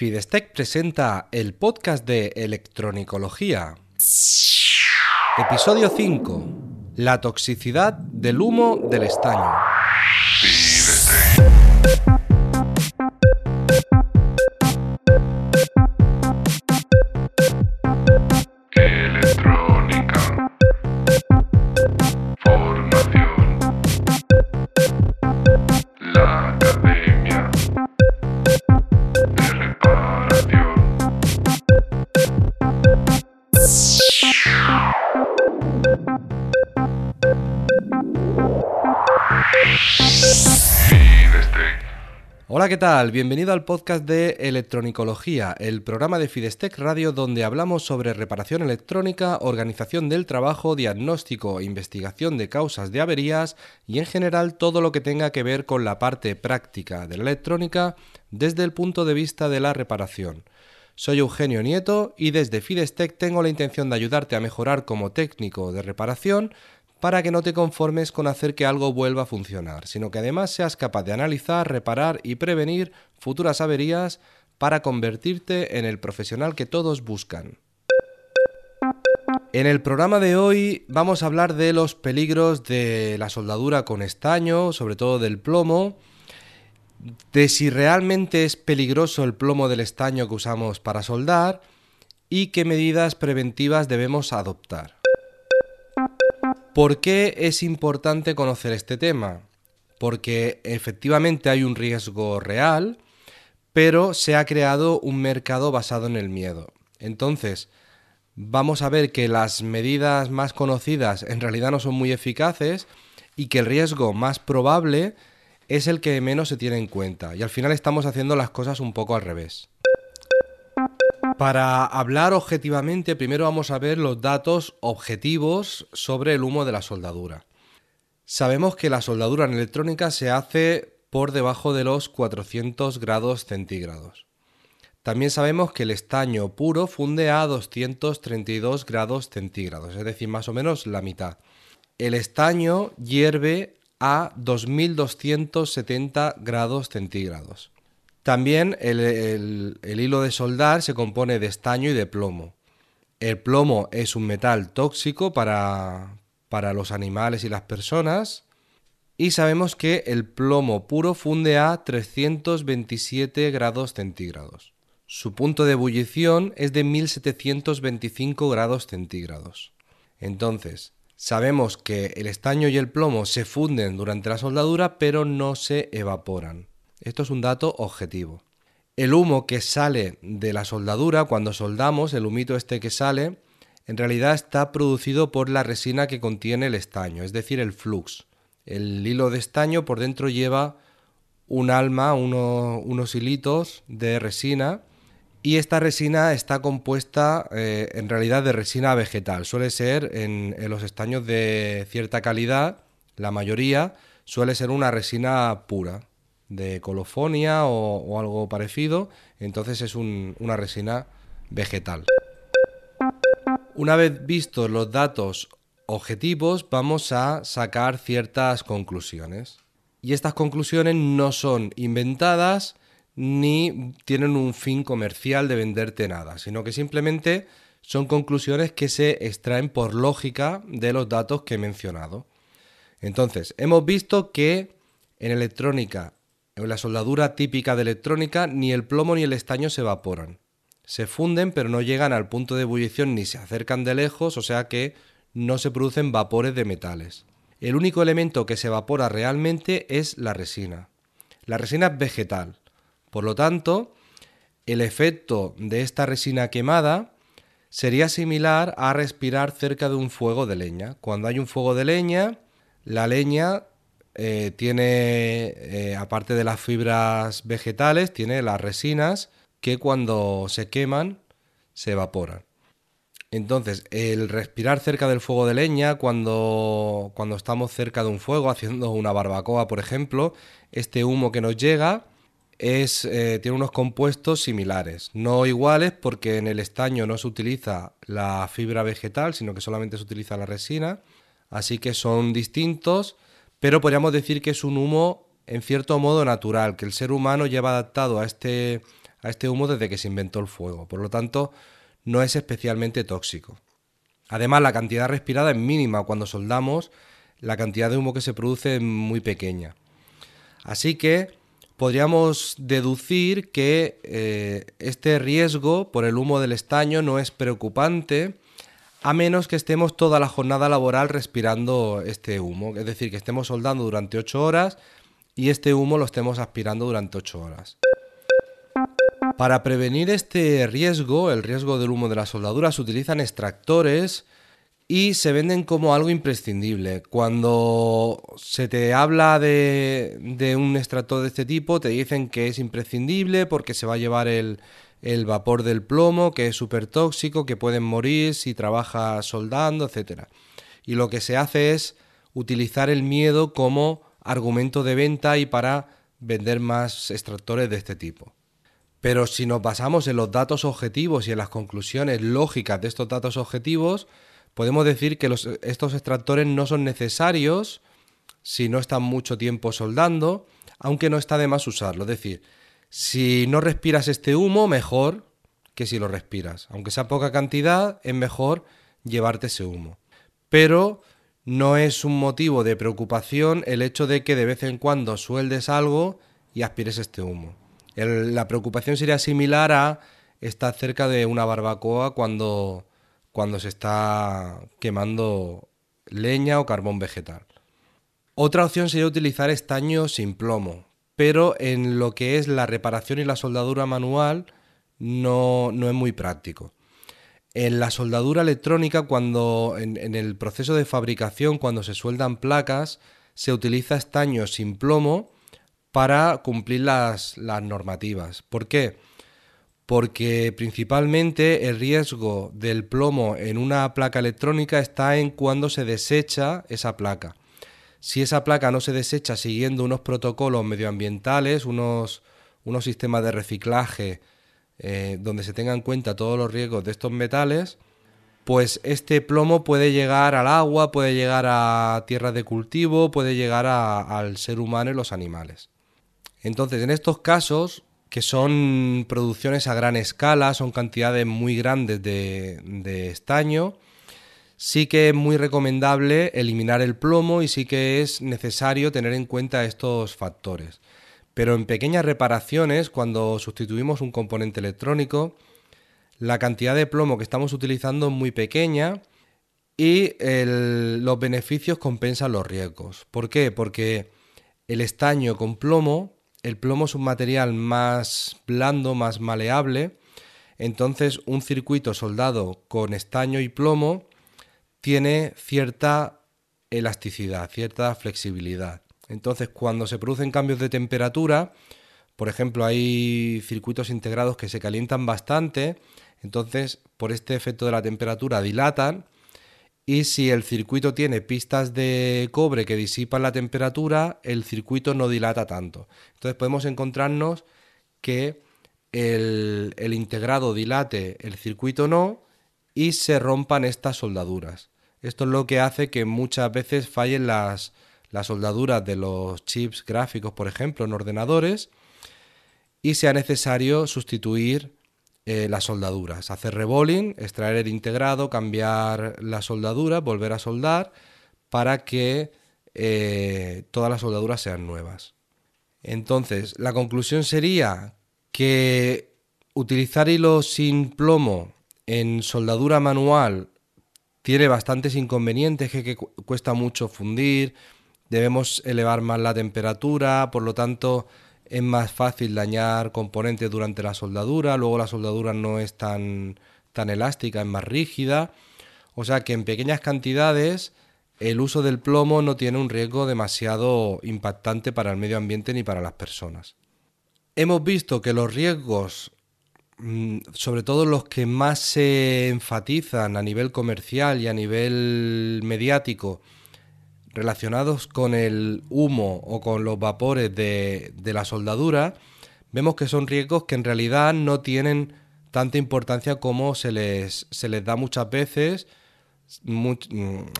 Fidestec presenta el podcast de electronicología. Episodio 5. La toxicidad del humo del estaño. Hola, ¿qué tal? Bienvenido al podcast de Electronicología, el programa de Fidestec Radio donde hablamos sobre reparación electrónica, organización del trabajo, diagnóstico e investigación de causas de averías y en general todo lo que tenga que ver con la parte práctica de la electrónica desde el punto de vista de la reparación. Soy Eugenio Nieto y desde Fidestec tengo la intención de ayudarte a mejorar como técnico de reparación para que no te conformes con hacer que algo vuelva a funcionar, sino que además seas capaz de analizar, reparar y prevenir futuras averías para convertirte en el profesional que todos buscan. En el programa de hoy vamos a hablar de los peligros de la soldadura con estaño, sobre todo del plomo, de si realmente es peligroso el plomo del estaño que usamos para soldar y qué medidas preventivas debemos adoptar. ¿Por qué es importante conocer este tema? Porque efectivamente hay un riesgo real, pero se ha creado un mercado basado en el miedo. Entonces, vamos a ver que las medidas más conocidas en realidad no son muy eficaces y que el riesgo más probable es el que menos se tiene en cuenta. Y al final estamos haciendo las cosas un poco al revés. Para hablar objetivamente, primero vamos a ver los datos objetivos sobre el humo de la soldadura. Sabemos que la soldadura en electrónica se hace por debajo de los 400 grados centígrados. También sabemos que el estaño puro funde a 232 grados centígrados, es decir, más o menos la mitad. El estaño hierve a 2270 grados centígrados. También el, hilo de soldar se compone de estaño y de plomo. El plomo es un metal tóxico para, para los animales y las personas. Y sabemos que el plomo puro funde a 327 grados centígrados. Su punto de ebullición es de 1725 grados centígrados. Entonces, sabemos que el estaño y el plomo se funden durante la soldadura, pero no se evaporan. Esto es un dato objetivo. El humo que sale de la soldadura cuando soldamos, el humito este que sale, en realidad está producido por la resina que contiene el estaño, es decir, el flux. El hilo de estaño por dentro lleva un alma, uno- unos hilitos de resina y esta resina está compuesta eh, en realidad de resina vegetal. Suele ser en los estaños de cierta calidad, la mayoría suele ser una resina pura, de colofonia o, algo parecido, entonces es un- una resina vegetal. Una vez vistos los datos objetivos, vamos a sacar ciertas conclusiones. Y estas conclusiones no son inventadas ni tienen un fin comercial de venderte nada, sino que simplemente son conclusiones que se extraen por lógica de los datos que he mencionado. Entonces, hemos visto que en electrónica, en la soldadura típica de electrónica, ni el plomo ni el estaño se evaporan. Se funden, pero no llegan al punto de ebullición ni se acercan de lejos, o sea que no se producen vapores de metales. El único elemento que se evapora realmente es la resina. La resina es vegetal. Por lo tanto, el efecto de esta resina quemada sería similar a respirar cerca de un fuego de leña. Cuando hay un fuego de leña, la leña eh, tiene, eh, aparte de las fibras vegetales, tiene las resinas que cuando se queman se evaporan. Entonces, el respirar cerca del fuego de leña, cuando, cuando estamos cerca de un fuego, haciendo una barbacoa, por ejemplo, este humo que nos llega es, eh, tiene unos compuestos similares. No iguales porque en el estaño no se utiliza la fibra vegetal, sino que solamente se utiliza la resina. Así que son distintos, pero podríamos decir que es un humo en cierto modo natural, que el ser humano lleva adaptado a este, a este humo desde que se inventó el fuego. Por lo tanto, no es especialmente tóxico. Además, la cantidad respirada es mínima. Cuando soldamos, la cantidad de humo que se produce es muy pequeña. Así que podríamos deducir que eh, este riesgo por el humo del estaño no es preocupante a menos que estemos toda la jornada laboral respirando este humo, es decir, que estemos soldando durante 8 horas y este humo lo estemos aspirando durante 8 horas. Para prevenir este riesgo, el riesgo del humo de la soldadura, se utilizan extractores y se venden como algo imprescindible. Cuando se te habla de, de, un extractor de este tipo, te dicen que es imprescindible porque se va a llevar el, el vapor del plomo, que es súper tóxico, que pueden morir si trabaja soldando, etc. Y lo que se hace es utilizar el miedo como argumento de venta y para vender más extractores de este tipo. Pero si nos basamos en los datos objetivos y en las conclusiones lógicas de estos datos objetivos, podemos decir que estos extractores no son necesarios si no están mucho tiempo soldando, aunque no está de más usarlo. Es decir, si no respiras este humo, mejor que si lo respiras. Aunque sea poca cantidad, es mejor llevarte ese humo. Pero no es un motivo de preocupación el hecho de que de vez en cuando sueldes algo y aspires este humo. la preocupación sería similar a estar cerca de una barbacoa cuando, cuando se está quemando leña o carbón vegetal. Otra opción sería utilizar estaño sin plomo, pero en lo que es la reparación y la soldadura manual no, es muy práctico. En la soldadura electrónica, cuando en, el proceso de fabricación, cuando se sueldan placas, se utiliza estaño sin plomo para cumplir las, las normativas. ¿Por qué? Porque principalmente el riesgo del plomo en una placa electrónica está en cuando se desecha esa placa si esa placa no se desecha siguiendo unos protocolos medioambientales, unos, unos sistemas de reciclaje eh, donde se tengan en cuenta todos los riesgos de estos metales, pues este plomo puede llegar al agua, puede llegar a tierras de cultivo, puede llegar al ser humano y los animales. Entonces, en estos casos, que son producciones a gran escala, son cantidades muy grandes de, de estaño, sí que es muy recomendable eliminar el plomo y sí que es necesario tener en cuenta estos factores. Pero en pequeñas reparaciones, cuando sustituimos un componente electrónico, la cantidad de plomo que estamos utilizando es muy pequeña y los beneficios compensan los riesgos. ¿Por qué? Porque el estaño con plomo, el plomo es un material más blando, más maleable, entonces un circuito soldado con estaño y plomo tiene cierta elasticidad, cierta flexibilidad. Entonces, cuando se producen cambios de temperatura, por ejemplo, hay circuitos integrados que se calientan bastante, entonces por este efecto de la temperatura dilatan y si el circuito tiene pistas de cobre que disipan la temperatura, el circuito no dilata tanto. Entonces podemos encontrarnos que el, el integrado dilate, el circuito no, y se rompan estas soldaduras. Esto es lo que hace que muchas veces fallen las, soldaduras de los chips gráficos, por ejemplo, en ordenadores, y sea necesario sustituir eh, las soldaduras, hacer rebolling, extraer el integrado, cambiar la soldadura, volver a soldar, para que eh, todas las soldaduras sean nuevas. Entonces, la conclusión sería que utilizar hilos sin plomo en soldadura manual tiene bastantes inconvenientes, que, cuesta mucho fundir, debemos elevar más la temperatura, por lo tanto es más fácil dañar componentes durante la soldadura, luego la soldadura no es tan, tan elástica, es más rígida, o sea que en pequeñas cantidades el uso del plomo no tiene un riesgo demasiado impactante para el medio ambiente ni para las personas. Hemos visto que los riesgos sobre todo los que más se enfatizan a nivel comercial y a nivel mediático relacionados con el humo o con los vapores de, la soldadura, vemos que son riesgos que en realidad no tienen tanta importancia como se les, se les da muchas veces, mm,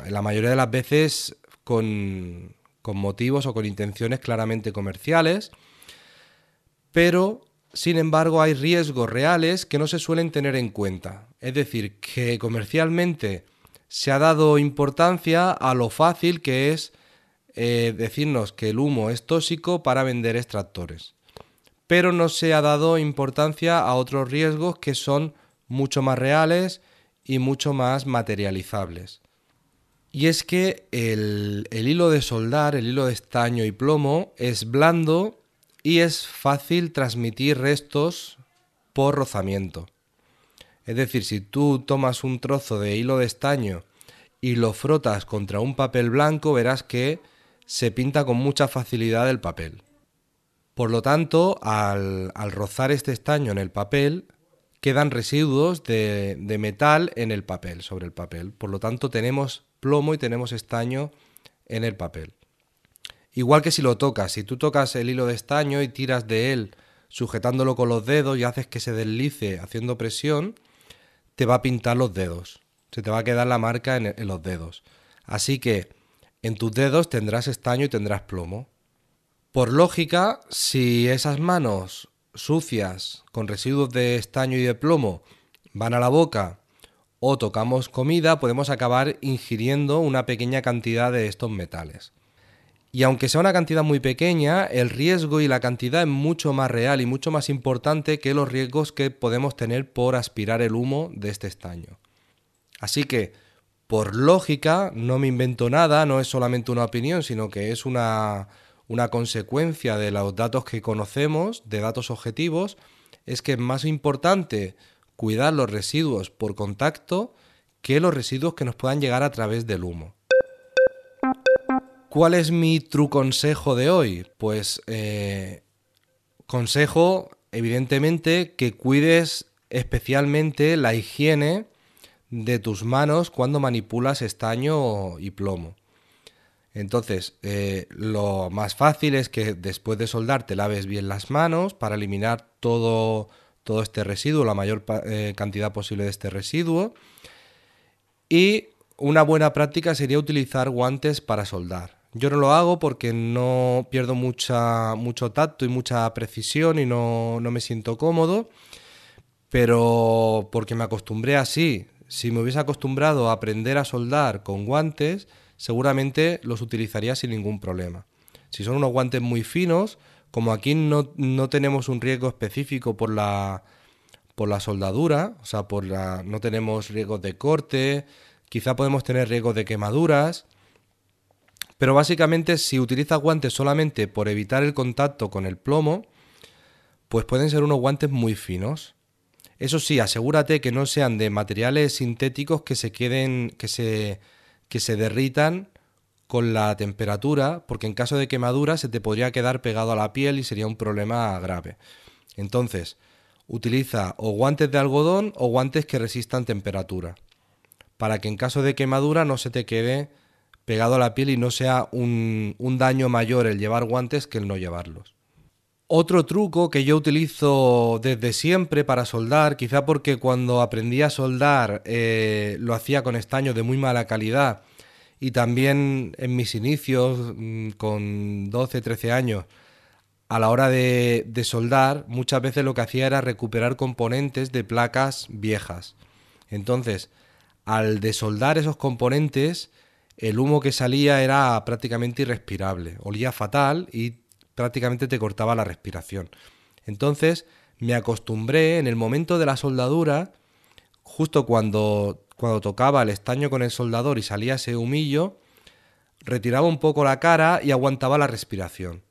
la mayoría de las veces con, con motivos o con intenciones claramente comerciales, pero Sin embargo, hay riesgos reales que no se suelen tener en cuenta. Es decir, que comercialmente se ha dado importancia a lo fácil que es eh, decirnos que el humo es tóxico para vender extractores. Pero no se ha dado importancia a otros riesgos que son mucho más reales y mucho más materializables. Y es que el, el hilo de soldar, el hilo de estaño y plomo, es blando y es fácil transmitir restos por rozamiento. Es decir, si tú tomas un trozo de hilo de estaño y lo frotas contra un papel blanco, verás que se pinta con mucha facilidad el papel. Por lo tanto, al, rozar este estaño en el papel, quedan residuos de, de, metal en el papel, sobre el papel. Por lo tanto, tenemos plomo y tenemos estaño en el papel. Igual que si lo tocas, si tú tocas el hilo de estaño y tiras de él sujetándolo con los dedos y haces que se deslice haciendo presión, te va a pintar los dedos. Se te va a quedar la marca en, en los dedos. Así que en tus dedos tendrás estaño y tendrás plomo. Por lógica, si esas manos sucias con residuos de estaño y de plomo van a la boca o tocamos comida, podemos acabar ingiriendo una pequeña cantidad de estos metales. Y aunque sea una cantidad muy pequeña, el riesgo y la cantidad es mucho más real y mucho más importante que los riesgos que podemos tener por aspirar el humo de este estaño. Así que, por lógica, no me invento nada, no es solamente una opinión, sino que es una, una consecuencia de los datos que conocemos, de datos objetivos, es que es más importante cuidar los residuos por contacto que los residuos que nos puedan llegar a través del humo. ¿Cuál es mi true consejo de hoy? Pues eh, consejo, evidentemente, que cuides especialmente la higiene de tus manos cuando manipulas estaño y plomo. Entonces, eh, lo más fácil es que después de soldar te laves bien las manos para eliminar todo, todo este residuo, la mayor eh, cantidad posible de este residuo. Y una buena práctica sería utilizar guantes para soldar. Yo no lo hago porque no pierdo mucha, mucho tacto y mucha precisión y no, no me siento cómodo, pero porque me acostumbré así. Si me hubiese acostumbrado a aprender a soldar con guantes, seguramente los utilizaría sin ningún problema. Si son unos guantes muy finos, como aquí no, no tenemos un riesgo específico por la, por la soldadura, o sea, por la, no tenemos riesgos de corte, quizá podemos tener riesgos de quemaduras, pero básicamente si utilizas guantes solamente por evitar el contacto con el plomo, pues pueden ser unos guantes muy finos. Eso sí, asegúrate que no sean de materiales sintéticos que se queden, que se, que se derritan con la temperatura, porque en caso de quemadura se te podría quedar pegado a la piel y sería un problema grave. Entonces, utiliza o guantes de algodón o guantes que resistan temperatura, para que en caso de quemadura no se te quede pegado a la piel y no sea un, daño mayor el llevar guantes que el no llevarlos. Otro truco que yo utilizo desde siempre para soldar, quizá porque cuando aprendí a soldar eh, lo hacía con estaño de muy mala calidad y también en mis inicios mm, con 12, 13 años, a la hora de, de soldar, muchas veces lo que hacía era recuperar componentes de placas viejas. Entonces, al desoldar esos componentes, el humo que salía era prácticamente irrespirable, olía fatal y prácticamente te cortaba la respiración. Entonces me acostumbré en el momento de la soldadura, justo cuando, cuando tocaba el estaño con el soldador y salía ese humillo, retiraba un poco la cara y aguantaba la respiración.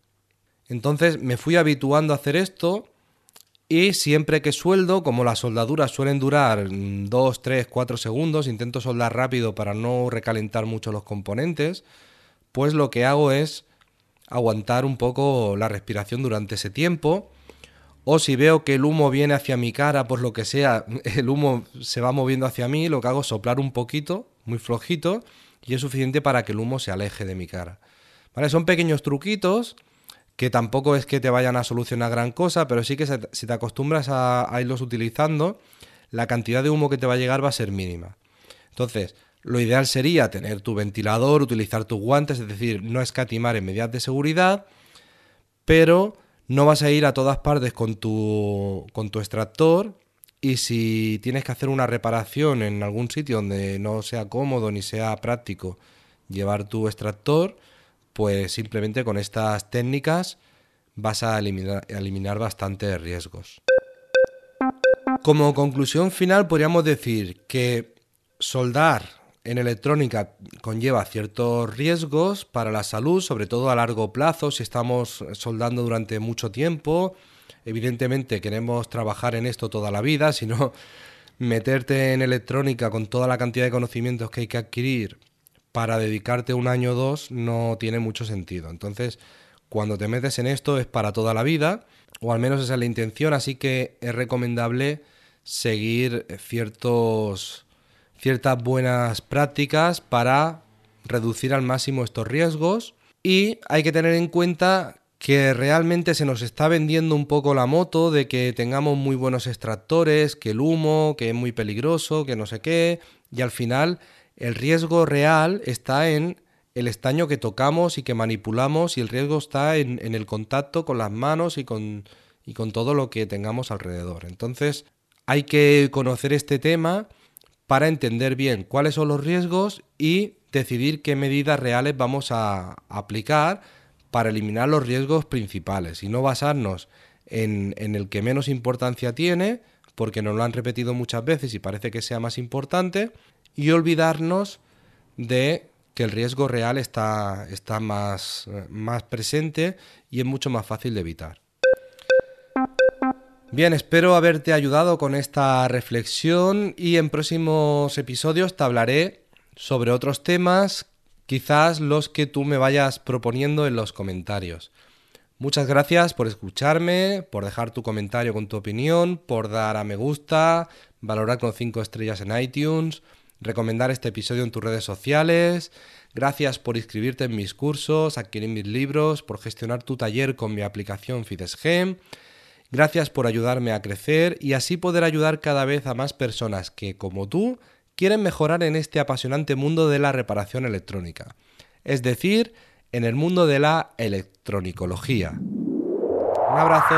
Entonces me fui habituando a hacer esto y siempre que sueldo, como las soldaduras suelen durar 2, 3, 4 segundos, intento soldar rápido para no recalentar mucho los componentes, pues lo que hago es aguantar un poco la respiración durante ese tiempo. O si veo que el humo viene hacia mi cara, pues lo que sea, el humo se va moviendo hacia mí, lo que hago es soplar un poquito, muy flojito, y es suficiente para que el humo se aleje de mi cara. ¿Vale? Son pequeños truquitos que tampoco es que te vayan a solucionar gran cosa, pero sí que si te acostumbras a, irlos utilizando, la cantidad de humo que te va a llegar va a ser mínima. Entonces, lo ideal sería tener tu ventilador, utilizar tus guantes, es decir, no escatimar en medidas de seguridad, pero No vas a ir a todas partes con tu, con tu extractor y si tienes que hacer una reparación en algún sitio donde no sea cómodo ni sea práctico llevar tu extractor, pues simplemente con estas técnicas vas a eliminar, eliminar bastantes riesgos. Como conclusión final podríamos decir que soldar en electrónica conlleva ciertos riesgos para la salud, sobre todo a largo plazo, si estamos soldando durante mucho tiempo. Evidentemente queremos trabajar en esto toda la vida, si no meterte en electrónica con toda la cantidad de conocimientos que hay que adquirir para dedicarte un año o dos no tiene mucho sentido. Entonces, cuando te metes en esto es para toda la vida, o al menos esa es la intención, así que es recomendable seguir ciertos, ciertas buenas prácticas para reducir al máximo estos riesgos y hay que tener en cuenta que realmente se nos está vendiendo un poco la moto de que tengamos muy buenos extractores, que el humo, que es muy peligroso, que no sé qué, y al final el riesgo real está en el estaño que tocamos y que manipulamos y el riesgo está en, el contacto con las manos y con, y con todo lo que tengamos alrededor. Entonces hay que conocer este tema para entender bien cuáles son los riesgos y decidir qué medidas reales vamos a aplicar para eliminar los riesgos principales y no basarnos en, en el que menos importancia tiene, porque nos lo han repetido muchas veces y parece que sea más importante, y olvidarnos de que el riesgo real está, está más, más presente y es mucho más fácil de evitar. Bien, espero haberte ayudado con esta reflexión y en próximos episodios te hablaré sobre otros temas, quizás los que tú me vayas proponiendo en los comentarios. Muchas gracias por escucharme, por dejar tu comentario con tu opinión, por dar a me gusta, valorar con 5 estrellas en iTunes recomendar este episodio en tus redes sociales. Gracias por inscribirte en mis cursos, adquirir mis libros, por gestionar tu taller con mi aplicación FidesGem. Gracias por ayudarme a crecer y así poder ayudar cada vez a más personas que, como tú, quieren mejorar en este apasionante mundo de la reparación electrónica. Es decir, en el mundo de la electronicología. Un abrazo.